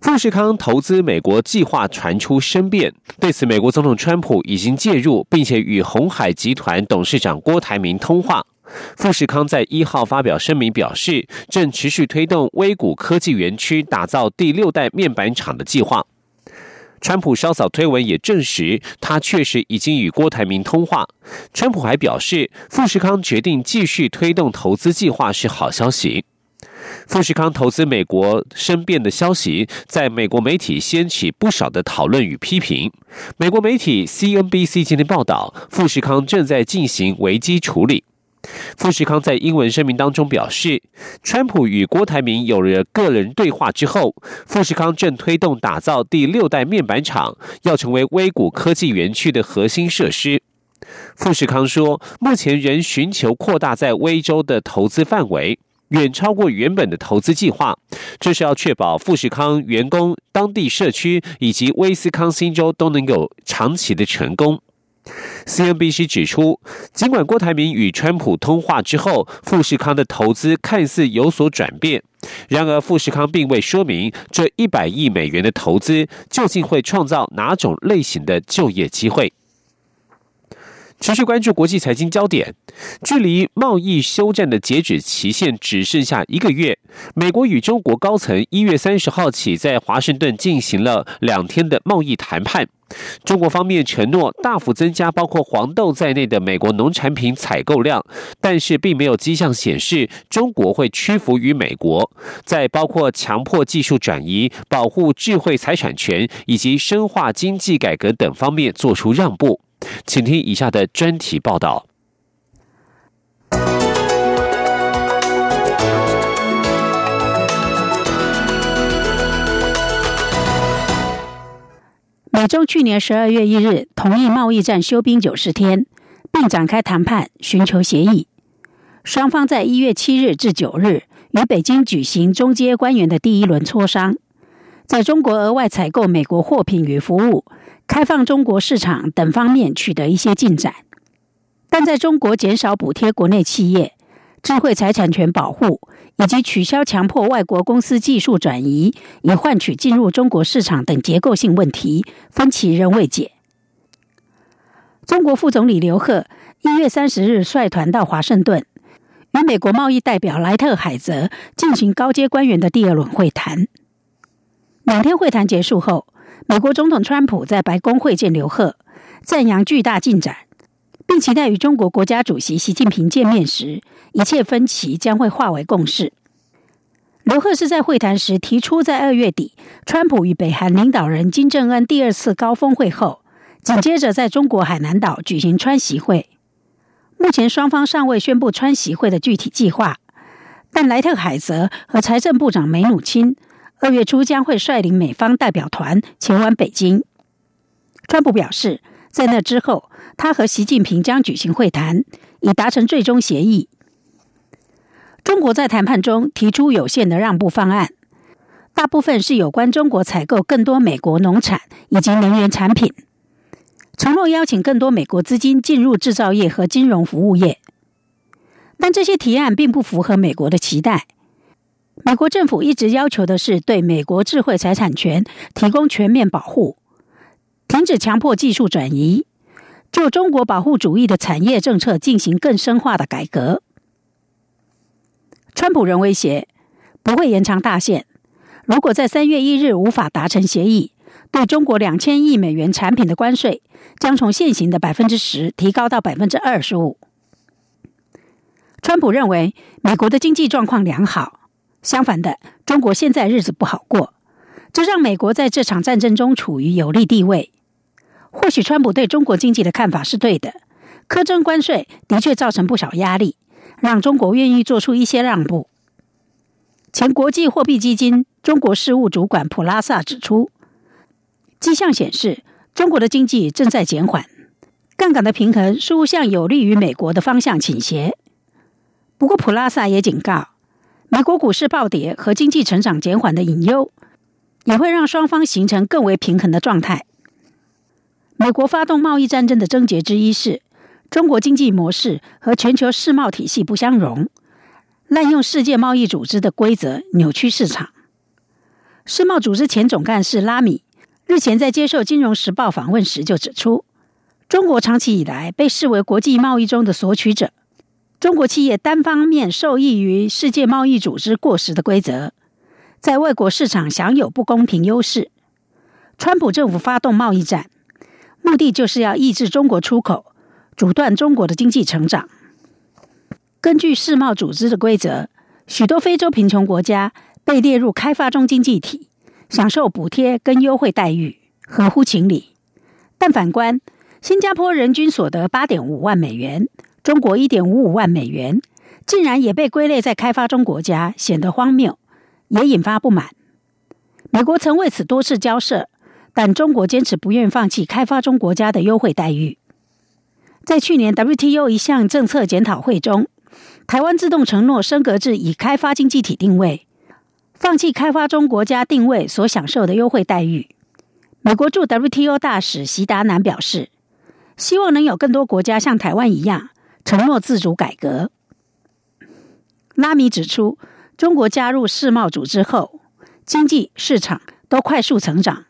富士康投资美国计划传出生变，对此，美国总统川普已经介入，并且与红海集团董事长郭台铭通话。富士康在一号发表声明表示，正持续推动微谷科技园区打造第六代面板厂的计划。川普稍早推文也证实，他确实已经与郭台铭通话。川普还表示，富士康决定继续推动投资计划是好消息。富士康投资美国申辩的消息，在美国媒体掀起不少的讨论与批评。美国媒体 CNBC 今天报道，富士康正在进行危机处理。富士康在英文声明当中表示，川普与郭台铭有了个人对话之后，富士康正推动打造第六代面板厂，要成为微谷科技园区的核心设施。富士康说，目前仍寻求扩大在威州的投资范围。远超过原本的投资计划，这是要确保富士康员工、当地社区以及威斯康星州都能有长期的成功。CNBC 指出，尽管郭台铭与川普通话之后，富士康的投资看似有所转变，然而富士康并未说明这一百亿美元的投资究竟会创造哪种类型的就业机会。持续关注国际财经焦点，距离贸易休战的截止期限只剩下一个月。美国与中国高层一月三十号起在华盛顿进行了两天的贸易谈判。中国方面承诺大幅增加包括黄豆在内的美国农产品采购量，但是并没有迹象显示中国会屈服于美国，在包括强迫技术转移、保护智慧财产权以及深化经济改革等方面做出让步。请听以下的专题报道。美洲去年十二月一日同意贸易战休兵九十天，并展开谈判寻求协议。双方在一月七日至九日与北京举行中阶官员的第一轮磋商，在中国额外采购美国货品与服务。开放中国市场等方面取得一些进展，但在中国减少补贴国内企业、智慧财产权保护以及取消强迫外国公司技术转移以换取进入中国市场等结构性问题，分歧仍未解。中国副总理刘鹤一月三十日率团到华盛顿，与美国贸易代表莱特海泽进行高阶官员的第二轮会谈。两天会谈结束后。美国总统川普在白宫会见刘鹤，赞扬巨大进展，并期待与中国国家主席习近平见面时，一切分歧将会化为共识。刘鹤是在会谈时提出，在二月底川普与北韩领导人金正恩第二次高峰会后，紧接着在中国海南岛举行川习会。目前双方尚未宣布川习会的具体计划，但莱特海泽和财政部长梅努钦。二月初将会率领美方代表团前往北京。川普表示，在那之后，他和习近平将举行会谈，以达成最终协议。中国在谈判中提出有限的让步方案，大部分是有关中国采购更多美国农产以及能源产品，承诺邀请更多美国资金进入制造业和金融服务业。但这些提案并不符合美国的期待。美国政府一直要求的是对美国智慧财产权提供全面保护，停止强迫技术转移，就中国保护主义的产业政策进行更深化的改革。川普仍威胁不会延长大限，如果在三月一日无法达成协议，对中国两千亿美元产品的关税将从现行的百分之十提高到百分之二十五。川普认为美国的经济状况良好。相反的，中国现在日子不好过，这让美国在这场战争中处于有利地位。或许川普对中国经济的看法是对的，苛征关税的确造成不少压力，让中国愿意做出一些让步。前国际货币基金中国事务主管普拉萨指出，迹象显示，中国的经济正在减缓，杠杆的平衡似乎向有利于美国的方向倾斜。不过，普拉萨也警告，美国股市暴跌和经济成长减缓的隐忧，也会让双方形成更为平衡的状态。美国发动贸易战争的症结之一是，中国经济模式和全球世贸体系不相容，滥用世界贸易组织的规则扭曲市场。世贸组织前总干事拉米日前在接受《金融时报》访问时就指出，中国长期以来被视为国际贸易中的索取者。中国企业单方面受益于世界贸易组织过时的规则，在外国市场享有不公平优势。川普政府发动贸易战，目的就是要抑制中国出口，阻断中国的经济成长。根据世贸组织的规则，许多非洲贫穷国家被列入开发中经济体，享受补贴跟优惠待遇，合乎情理。但反观新加坡，人均所得八点五万美元。中国一点五五万美元，竟然也被归类在开发中国家，显得荒谬，也引发不满。美国曾为此多次交涉，但中国坚持不愿放弃开发中国家的优惠待遇。在去年 WTO 一项政策检讨会中，台湾自动承诺升格至以开发经济体定位，放弃开发中国家定位所享受的优惠待遇。美国驻 WTO 大使席达南表示，希望能有更多国家像台湾一样。承诺自主改革。拉米指出，中国加入世贸组织后，经济市场都快速成长，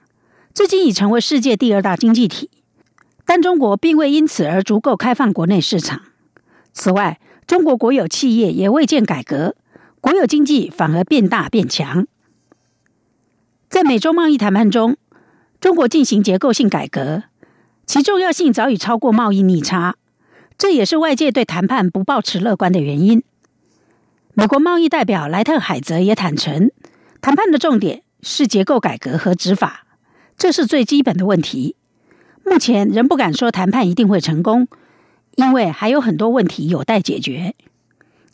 至今已成为世界第二大经济体。但中国并未因此而足够开放国内市场。此外，中国国有企业也未见改革，国有经济反而变大变强。在美中贸易谈判中，中国进行结构性改革，其重要性早已超过贸易逆差。这也是外界对谈判不抱持乐观的原因。美国贸易代表莱特海泽也坦诚，谈判的重点是结构改革和执法，这是最基本的问题。目前仍不敢说谈判一定会成功，因为还有很多问题有待解决。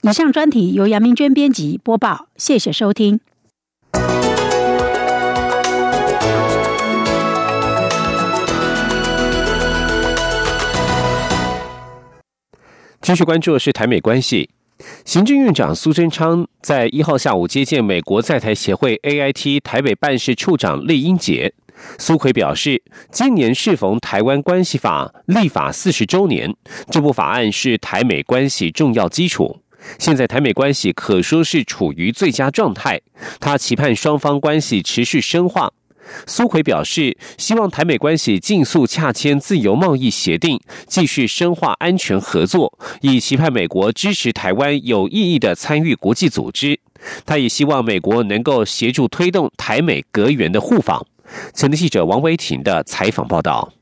以上专题由杨明娟编辑播报，谢谢收听。继续关注的是台美关系。行政院长苏贞昌在一号下午接见美国在台协会 AIT 台北办事处长厉英杰。苏奎表示，今年适逢台湾关系法立法四十周年，这部法案是台美关系重要基础。现在台美关系可说是处于最佳状态，他期盼双方关系持续深化。苏奎表示，希望台美关系尽速洽签自由贸易协定，继续深化安全合作，以期盼美国支持台湾有意义的参与国际组织。他也希望美国能够协助推动台美隔员的互访。前的记者王维婷的采访报道。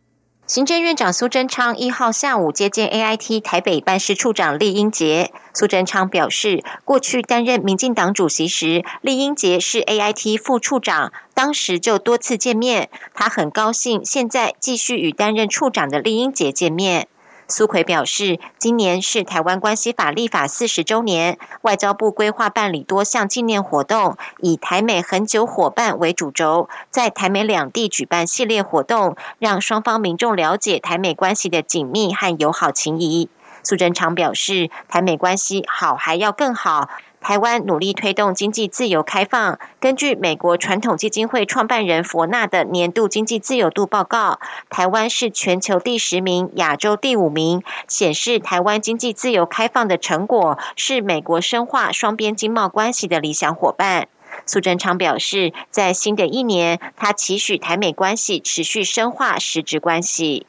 行政院长苏贞昌一号下午接见 AIT 台北办事处长厉英杰。苏贞昌表示，过去担任民进党主席时，厉英杰是 AIT 副处长，当时就多次见面。他很高兴现在继续与担任处长的厉英杰见面。苏奎表示，今年是台湾关系法立法四十周年，外交部规划办理多项纪念活动，以台美恒久伙伴为主轴，在台美两地举办系列活动，让双方民众了解台美关系的紧密和友好情谊。苏贞昌表示，台美关系好还要更好。台湾努力推动经济自由开放。根据美国传统基金会创办人佛纳的年度经济自由度报告，台湾是全球第十名，亚洲第五名，显示台湾经济自由开放的成果是美国深化双边经贸关系的理想伙伴。苏贞昌表示，在新的一年，他期许台美关系持续深化实质关系。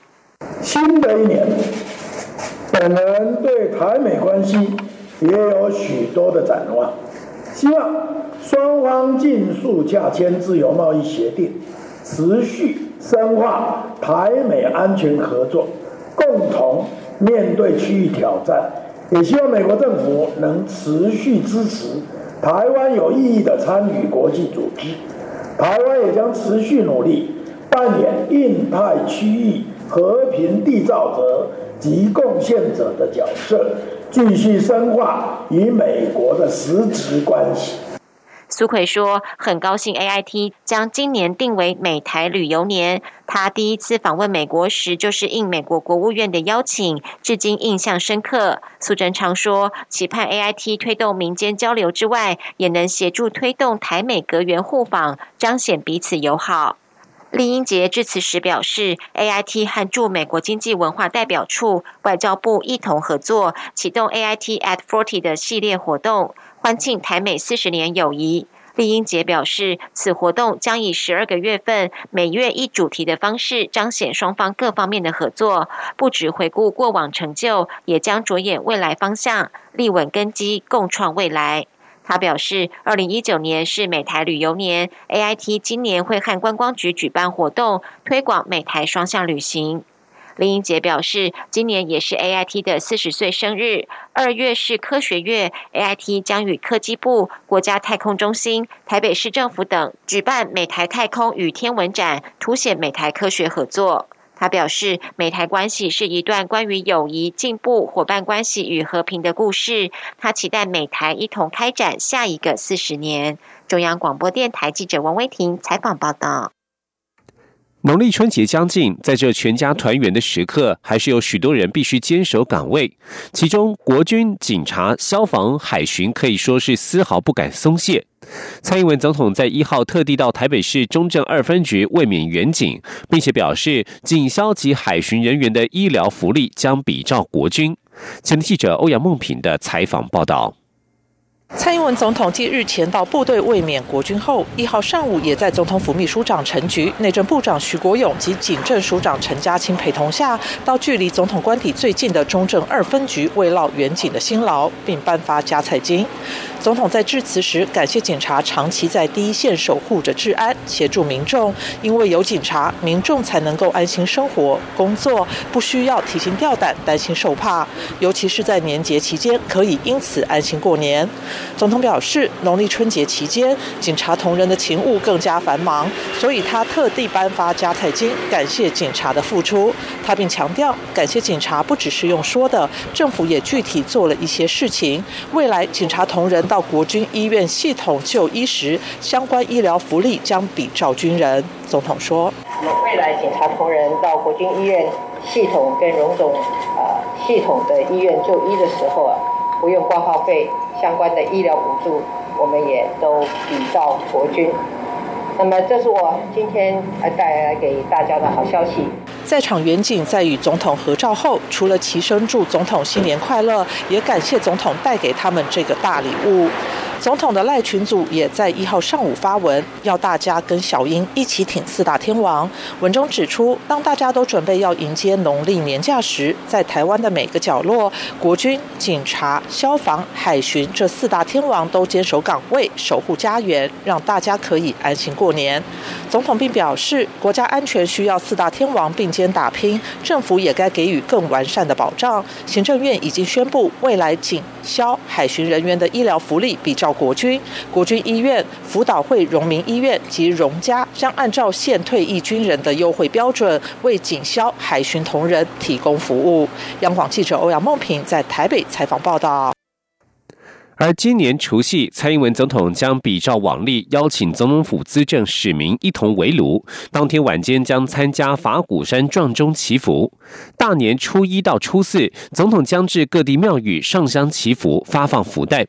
新的一年，本人对台美关系。也有许多的展望，希望双方尽速洽签自由贸易协定，持续深化台美安全合作，共同面对区域挑战。也希望美国政府能持续支持台湾有意义的参与国际组织，台湾也将持续努力扮演印太区域和平缔造者及贡献者的角色。继续深化与美国的实质关系。苏奎说：“很高兴 A I T 将今年定为美台旅游年。他第一次访问美国时，就是应美国国务院的邀请，至今印象深刻。”苏贞昌说：“期盼 A I T 推动民间交流之外，也能协助推动台美阁员互访，彰显彼此友好。”李英杰致辞时表示，A I T 和驻美国经济文化代表处、外交部一同合作，启动 A I T at Forty 的系列活动。欢庆台美四十年友谊，丽英杰表示，此活动将以十二个月份、每月一主题的方式，彰显双方各方面的合作。不只回顾过往成就，也将着眼未来方向，立稳根基，共创未来。他表示，二零一九年是美台旅游年，A I T 今年会和观光局举办活动，推广美台双向旅行。林英杰表示，今年也是 A I T 的四十岁生日。二月是科学月，A I T 将与科技部、国家太空中心、台北市政府等举办美台太空与天文展，凸显美台科学合作。他表示，美台关系是一段关于友谊、进步、伙伴关系与和平的故事。他期待美台一同开展下一个四十年。中央广播电台记者王威婷采访报道。农历春节将近，在这全家团圆的时刻，还是有许多人必须坚守岗位。其中，国军、警察、消防、海巡可以说是丝毫不敢松懈。蔡英文总统在一号特地到台北市中正二分局慰勉远警，并且表示，警消及海巡人员的医疗福利将比照国军。前记者欧阳梦平的采访报道。蔡英文总统继日前到部队慰勉国军后，一号上午也在总统府秘书长陈菊、内政部长徐国勇及警政署长陈家清陪同下，到距离总统官邸最近的中正二分局慰劳远警的辛劳，并颁发加菜金。总统在致辞时感谢警察长期在第一线守护着治安，协助民众。因为有警察，民众才能够安心生活、工作，不需要提心吊胆、担心受怕。尤其是在年节期间，可以因此安心过年。总统表示，农历春节期间，警察同仁的勤务更加繁忙，所以他特地颁发加菜金，感谢警察的付出。他并强调，感谢警察不只是用说的，政府也具体做了一些事情。未来警察同仁。到国军医院系统就医时，相关医疗福利将比照军人。总统说：“未来警察同仁到国军医院系统跟荣总啊系统的医院就医的时候啊，不用挂号费，相关的医疗补助，我们也都比照国军。那么，这是我今天来带来给大家的好消息。”在场远景在与总统合照后，除了齐声祝总统新年快乐，也感谢总统带给他们这个大礼物。总统的赖群组也在一号上午发文，要大家跟小英一起挺四大天王。文中指出，当大家都准备要迎接农历年假时，在台湾的每个角落，国军、警察、消防、海巡这四大天王都坚守岗位，守护家园，让大家可以安心过过年。总统并表示，国家安全需要四大天王并肩打拼，政府也该给予更完善的保障。行政院已经宣布，未来警消海巡人员的医疗福利比照。国军、国军医院、辅导会荣民医院及荣家将按照现退役军人的优惠标准，为警消、海巡同仁提供服务。央广记者欧阳梦平在台北采访报道。而今年除夕，蔡英文总统将比照往例，邀请总统府资政使民一同围炉。当天晚间将参加法鼓山撞钟祈福。大年初一到初四，总统将至各地庙宇上香祈福，发放福袋。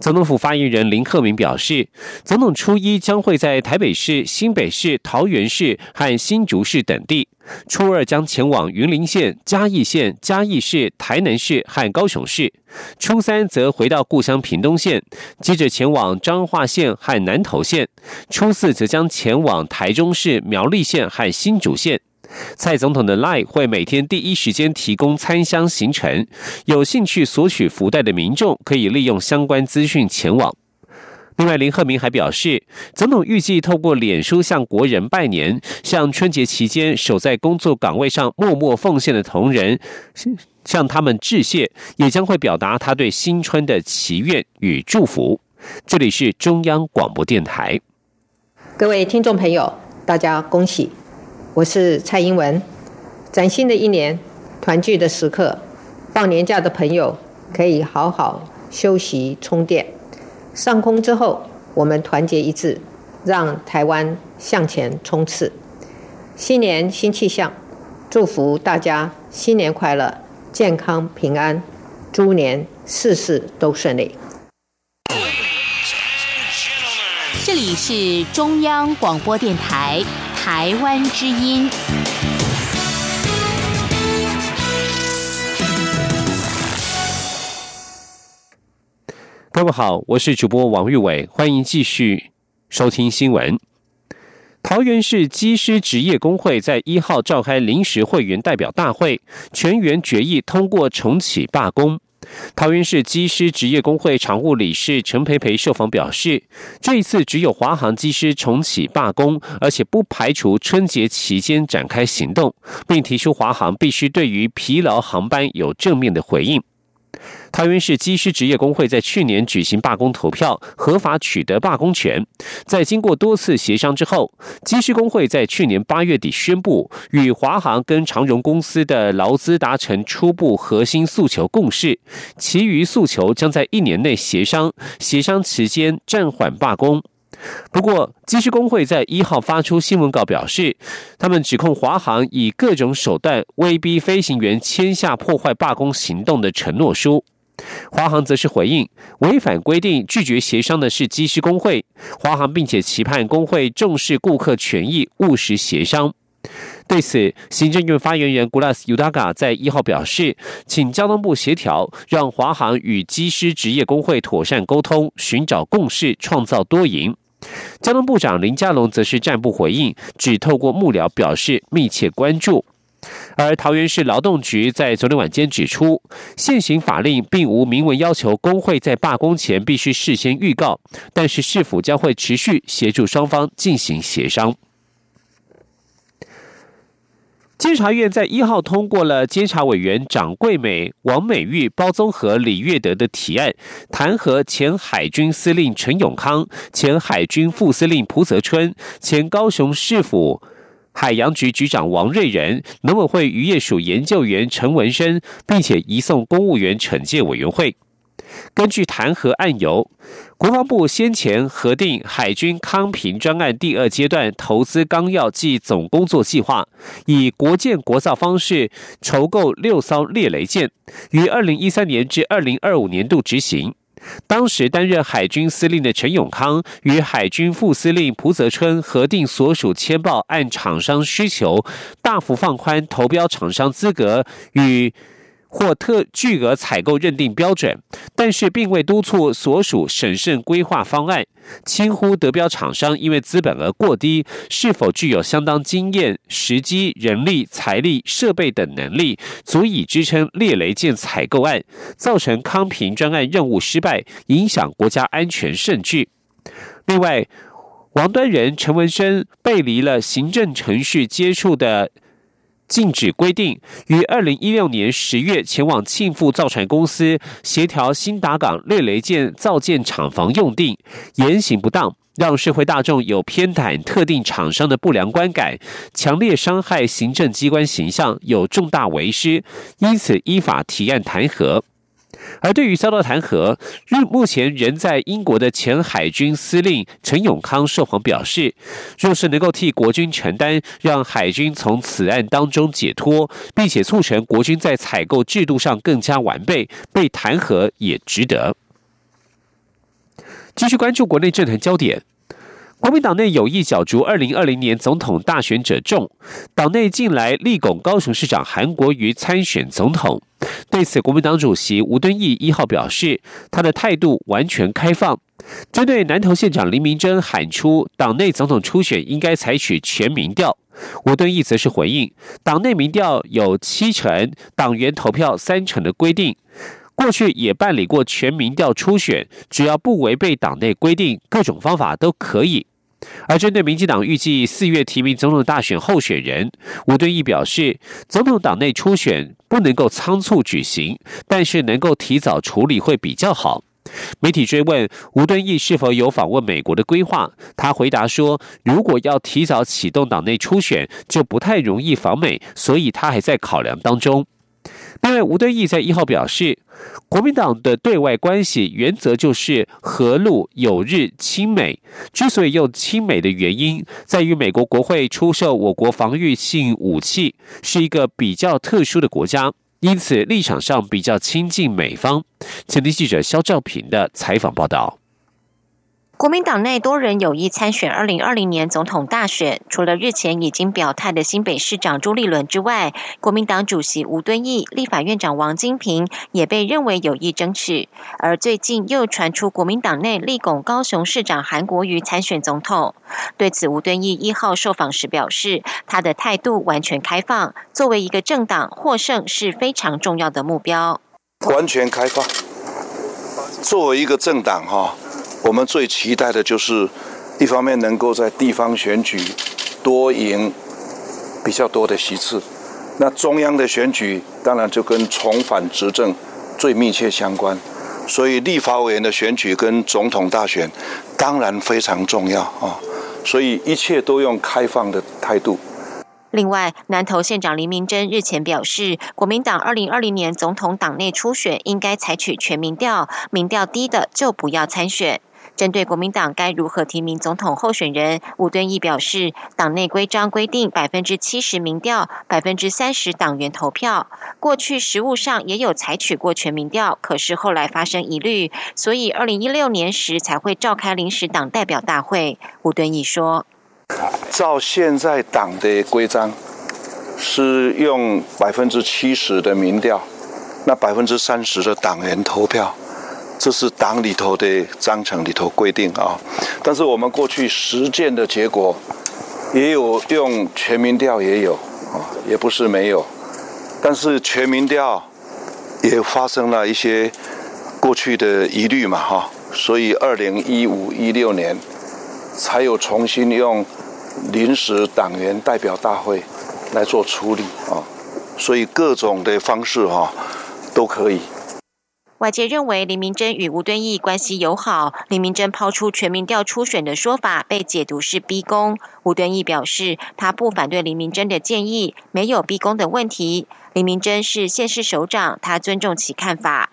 总统府发言人林鹤明表示，总统初一将会在台北市、新北市、桃园市和新竹市等地；初二将前往云林县、嘉义县、嘉义市、台南市和高雄市；初三则回到故乡屏东县，接着前往彰化县和南投县；初四则将前往台中市、苗栗县和新竹县。蔡总统的 Line 会每天第一时间提供参香行程，有兴趣索取福袋的民众可以利用相关资讯前往。另外，林鹤明还表示，总统预计透过脸书向国人拜年，向春节期间守在工作岗位上默默奉献的同仁向他们致谢，也将会表达他对新春的祈愿与祝福。这里是中央广播电台，各位听众朋友，大家恭喜。我是蔡英文，崭新的一年，团聚的时刻，放年假的朋友可以好好休息充电。上空之后，我们团结一致，让台湾向前冲刺。新年新气象，祝福大家新年快乐，健康平安，猪年事事都顺利。这里是中央广播电台台湾之音。各位好，我是主播王玉伟，欢迎继续收听新闻。桃园市机师职业工会在一号召开临时会员代表大会，全员决议通过重启罢工。桃园市机师职业工会常务理事陈培培受访表示，这一次只有华航机师重启罢工，而且不排除春节期间展开行动，并提出华航必须对于疲劳航班有正面的回应。桃园市机师职业工会在去年举行罢工投票，合法取得罢工权。在经过多次协商之后，机师工会在去年八月底宣布，与华航跟长荣公司的劳资达成初步核心诉求共识，其余诉求将在一年内协商，协商期间暂缓罢工。不过，机师工会在一号发出新闻稿表示，他们指控华航以各种手段威逼飞行员签下破坏罢工行动的承诺书。华航则是回应，违反规定拒绝协商的是机师工会。华航并且期盼工会重视顾客权益，务实协商。对此，行政院发言人 Gulas Udaga 在一号表示，请交通部协调，让华航与机师职业工会妥善沟通，寻找共识，创造多赢。交通部长林佳龙则是暂不回应，只透过幕僚表示密切关注。而桃园市劳动局在昨天晚间指出，现行法令并无明文要求工会在罢工前必须事先预告，但是市府将会持续协助双方进行协商。监察院在一号通过了监察委员长桂美、王美玉、包宗和、李月德的提案，弹劾前海军司令陈永康、前海军副司令蒲泽春、前高雄市府海洋局局长王瑞仁、农委会渔业署研究员陈文生，并且移送公务员惩戒委员会。根据弹劾案由，国防部先前核定海军康平专案第二阶段投资纲要暨总工作计划，以国建国造方式筹购六艘猎雷舰，于二零一三年至二零二五年度执行。当时担任海军司令的陈永康与海军副司令蒲泽春核定所属签报，按厂商需求大幅放宽投标厂商资格与。或特巨额采购认定标准，但是并未督促所属审慎规划方案，轻忽得标厂商因为资本额过低，是否具有相当经验、时机、人力、财力、设备等能力，足以支撑猎雷舰采购案，造成康平专案任务失败，影响国家安全甚巨。另外，王端仁、陈文生背离了行政程序接触的。禁止规定于二零一六年十月前往庆富造船公司协调新达港猎雷舰造舰厂房用地，言行不当，让社会大众有偏袒特定厂商的不良观感，强烈伤害行政机关形象，有重大违失，因此依法提案弹劾。而对于遭到弹劾，日目前仍在英国的前海军司令陈永康受访表示，若是能够替国军承担，让海军从此案当中解脱，并且促成国军在采购制度上更加完备，被弹劾也值得。继续关注国内政坛焦点。国民党内有意角逐二零二零年总统大选者众，党内近来力拱高雄市长韩国瑜参选总统。对此，国民党主席吴敦义一号表示，他的态度完全开放。针对南投县长林明珍喊出党内总统初选应该采取全民调，吴敦义则是回应，党内民调有七成党员投票三成的规定，过去也办理过全民调初选，只要不违背党内规定，各种方法都可以。而针对民进党预计四月提名总统大选候选人，吴敦义表示，总统党内初选不能够仓促举行，但是能够提早处理会比较好。媒体追问吴敦义是否有访问美国的规划，他回答说，如果要提早启动党内初选，就不太容易访美，所以他还在考量当中。另外，吴敦义在一号表示，国民党的对外关系原则就是和陆友日亲美。之所以用亲美的原因，在于美国国会出售我国防御性武器，是一个比较特殊的国家，因此立场上比较亲近美方。前天记者肖兆平的采访报道。国民党内多人有意参选二零二零年总统大选，除了日前已经表态的新北市长朱立伦之外，国民党主席吴敦义、立法院长王金平也被认为有意争取。而最近又传出国民党内立拱高雄市长韩国瑜参选总统。对此，吴敦义一号受访时表示，他的态度完全开放，作为一个政党获胜是非常重要的目标。完全开放，作为一个政党哈。我们最期待的就是，一方面能够在地方选举多赢比较多的席次，那中央的选举当然就跟重返执政最密切相关，所以立法委员的选举跟总统大选当然非常重要啊，所以一切都用开放的态度。另外，南投县长林明珍日前表示，国民党二零二零年总统党内初选应该采取全民调，民调低的就不要参选。针对国民党该如何提名总统候选人，吴敦义表示，党内规章规定百分之七十民调，百分之三十党员投票。过去实务上也有采取过全民调，可是后来发生疑虑，所以二零一六年时才会召开临时党代表大会。吴敦义说：“照现在党的规章，是用百分之七十的民调，那百分之三十的党员投票。”这是党里头的章程里头规定啊，但是我们过去实践的结果，也有用全民调也有啊，也不是没有，但是全民调也发生了一些过去的疑虑嘛哈，所以二零一五一六年才有重新用临时党员代表大会来做处理啊，所以各种的方式哈都可以。外界认为林明珍与吴敦义关系友好，林明珍抛出全民调初选的说法被解读是逼宫。吴敦义表示，他不反对林明珍的建议，没有逼宫的问题。林明珍是县市首长，他尊重其看法。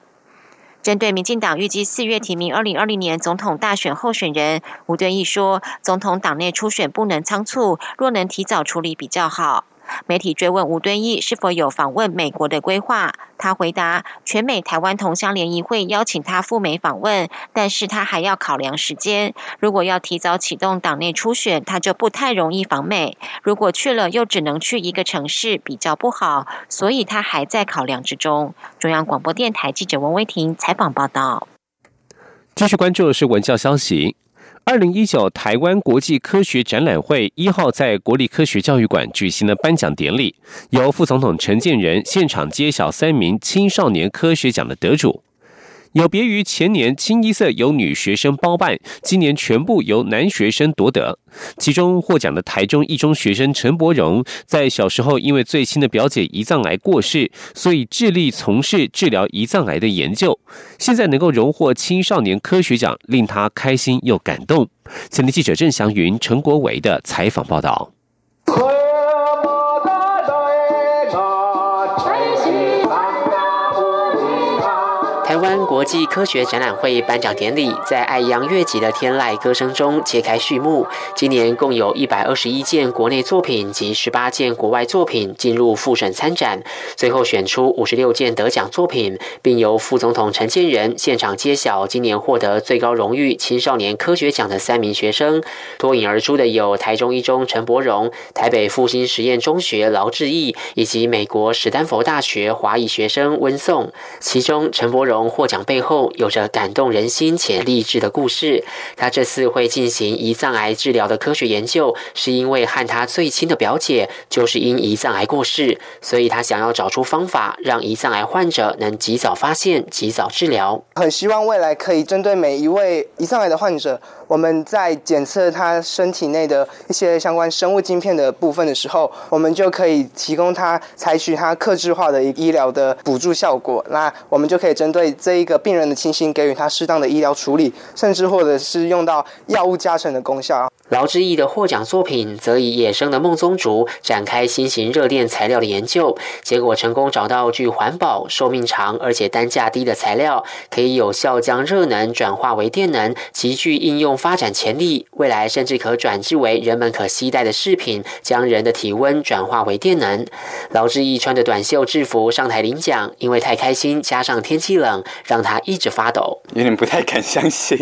针对民进党预计四月提名二零二零年总统大选候选人，吴敦义说，总统党内初选不能仓促，若能提早处理比较好。媒体追问吴敦义是否有访问美国的规划，他回答：全美台湾同乡联谊会邀请他赴美访问，但是他还要考量时间。如果要提早启动党内初选，他就不太容易访美；如果去了，又只能去一个城市，比较不好，所以他还在考量之中。中央广播电台记者王威婷采访报道。继续关注的是文教消息。二零一九台湾国际科学展览会一号在国立科学教育馆举行了颁奖典礼，由副总统陈建仁现场揭晓三名青少年科学奖的得主。有别于前年清一色由女学生包办，今年全部由男学生夺得。其中获奖的台中一中学生陈柏荣，在小时候因为最亲的表姐胰脏癌过世，所以致力从事治疗胰脏癌的研究。现在能够荣获青少年科学奖，令他开心又感动。前天记者郑祥云、陈国伟的采访报道。湾国际科学展览会颁奖典礼在爱扬乐集的天籁歌声中揭开序幕。今年共有一百二十一件国内作品及十八件国外作品进入复审参展，最后选出五十六件得奖作品，并由副总统陈建仁现场揭晓今年获得最高荣誉青少年科学奖的三名学生。脱颖而出的有台中一中陈柏荣、台北复兴实验中学劳志毅以及美国史丹佛大学华裔学生温颂。其中陈柏荣。获奖背后有着感动人心且励志的故事。他这次会进行胰脏癌治疗的科学研究，是因为和他最亲的表姐就是因胰脏癌过世，所以他想要找出方法，让胰脏癌患者能及早发现、及早治疗。很希望未来可以针对每一位胰脏癌的患者。我们在检测他身体内的一些相关生物晶片的部分的时候，我们就可以提供他采取他克制化的一医疗的补助效果。那我们就可以针对这一个病人的情形给予他适当的医疗处理，甚至或者是用到药物加成的功效。劳志毅的获奖作品则以野生的梦宗竹展开新型热电材料的研究，结果成功找到具环保、寿命长而且单价低的材料，可以有效将热能转化为电能，极具应用发展潜力。未来甚至可转制为人们可携带的饰品，将人的体温转化为电能。劳志毅穿着短袖制服上台领奖，因为太开心，加上天气冷，让他一直发抖，有点不太敢相信，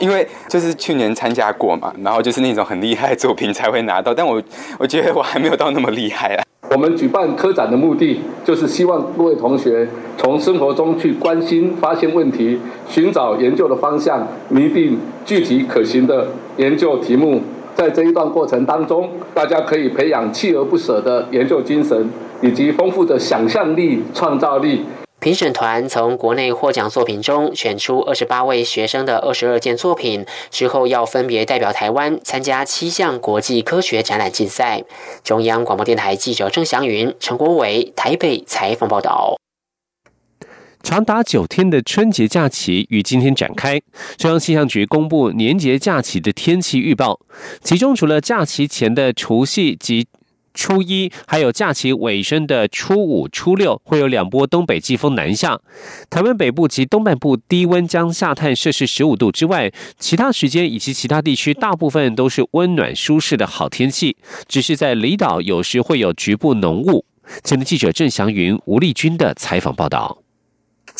因为就是去年参加过嘛，然后就。就是那种很厉害的作品才会拿到，但我我觉得我还没有到那么厉害啊。我们举办科展的目的，就是希望各位同学从生活中去关心、发现问题，寻找研究的方向，拟定具体可行的研究题目。在这一段过程当中，大家可以培养锲而不舍的研究精神，以及丰富的想象力、创造力。评审团从国内获奖作品中选出二十八位学生的二十二件作品，之后要分别代表台湾参加七项国际科学展览竞赛。中央广播电台记者郑祥云、陈国伟台北采访报道。长达九天的春节假期于今天展开，中央气象局公布年节假期的天气预报，其中除了假期前的除夕及初一还有假期尾声的初五、初六，会有两波东北季风南下，台湾北部及东半部低温将下探摄氏十五度之外，其他时间以及其他地区大部分都是温暖舒适的好天气，只是在离岛有时会有局部浓雾。前的记者郑祥云、吴丽君的采访报道。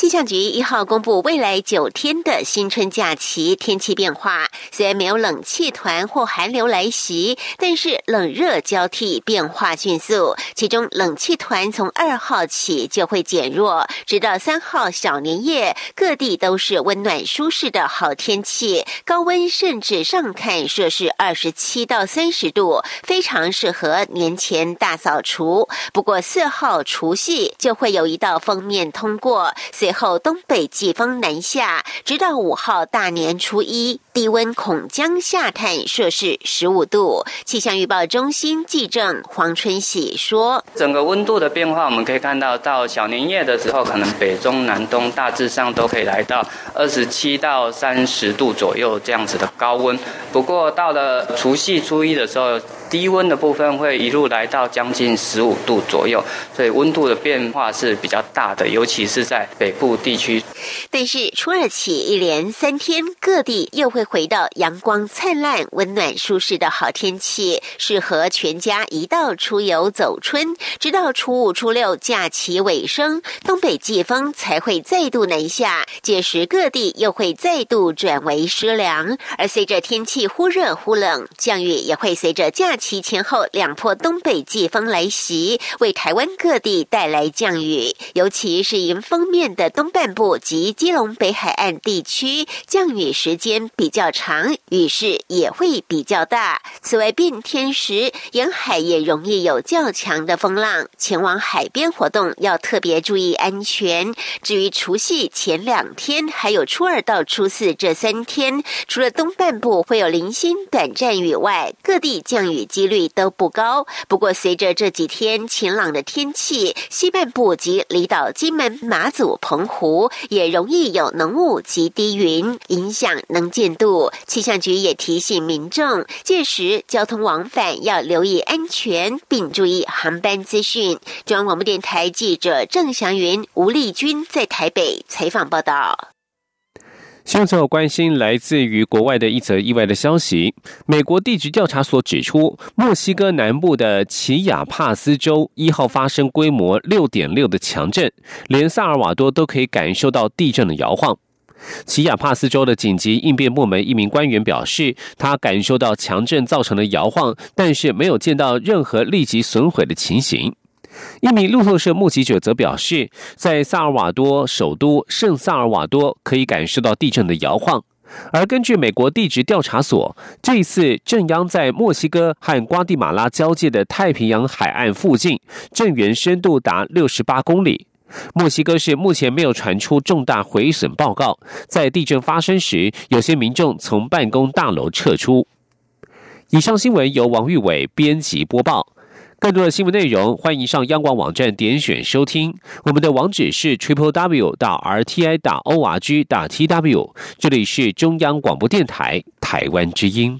气象局一号公布未来九天的新春假期天气变化，虽然没有冷气团或寒流来袭，但是冷热交替，变化迅速。其中冷气团从二号起就会减弱，直到三号小年夜，各地都是温暖舒适的好天气，高温甚至上看摄氏二十七到三十度，非常适合年前大扫除。不过四号除夕就会有一道锋面通过，随后，东北季风南下，直到五号大年初一，低温恐将下探摄氏十五度。气象预报中心记者黄春喜说：“整个温度的变化，我们可以看到，到小年夜的时候，可能北中南东大致上都可以来到二十七到三十度左右这样子的高温。不过到了除夕初一的时候，低温的部分会一路来到将近十五度左右，所以温度的变化是比较大的，尤其是在北北部地区。但是初二起一连三天，各地又会回到阳光灿烂、温暖舒适的好天气，适合全家一道出游走春。直到初五、初六假期尾声，东北季风才会再度南下，届时各地又会再度转为湿凉。而随着天气忽热忽冷，降雨也会随着假。期前后两波东北季风来袭，为台湾各地带来降雨，尤其是迎风面的东半部及基隆北海岸地区，降雨时间比较长，雨势也会比较大。此外，变天时沿海也容易有较强的风浪，前往海边活动要特别注意安全。至于除夕前两天，还有初二到初四这三天，除了东半部会有零星短暂雨外，各地降雨。几率都不高，不过随着这几天晴朗的天气，西半部及离岛金门、马祖、澎湖也容易有浓雾及低云，影响能见度。气象局也提醒民众，届时交通往返要留意安全，并注意航班资讯。中央广播电台记者郑祥云、吴丽君在台北采访报道。现在关心来自于国外的一则意外的消息。美国地质调查所指出，墨西哥南部的奇亚帕斯州一号发生规模六点六的强震，连萨尔瓦多都可以感受到地震的摇晃。奇亚帕斯州的紧急应变部门一名官员表示，他感受到强震造成的摇晃，但是没有见到任何立即损毁的情形。一名路透社目击者则表示，在萨尔瓦多首都圣萨尔瓦多可以感受到地震的摇晃。而根据美国地质调查所，这一次震央在墨西哥和瓜地马拉交界的太平洋海岸附近，震源深度达六十八公里。墨西哥市目前没有传出重大毁损报告。在地震发生时，有些民众从办公大楼撤出。以上新闻由王玉伟编辑播报。更多的新闻内容，欢迎上央广网站点选收听。我们的网址是 triple w 到 r t i 打 o r g 打 t w。这里是中央广播电台台湾之音。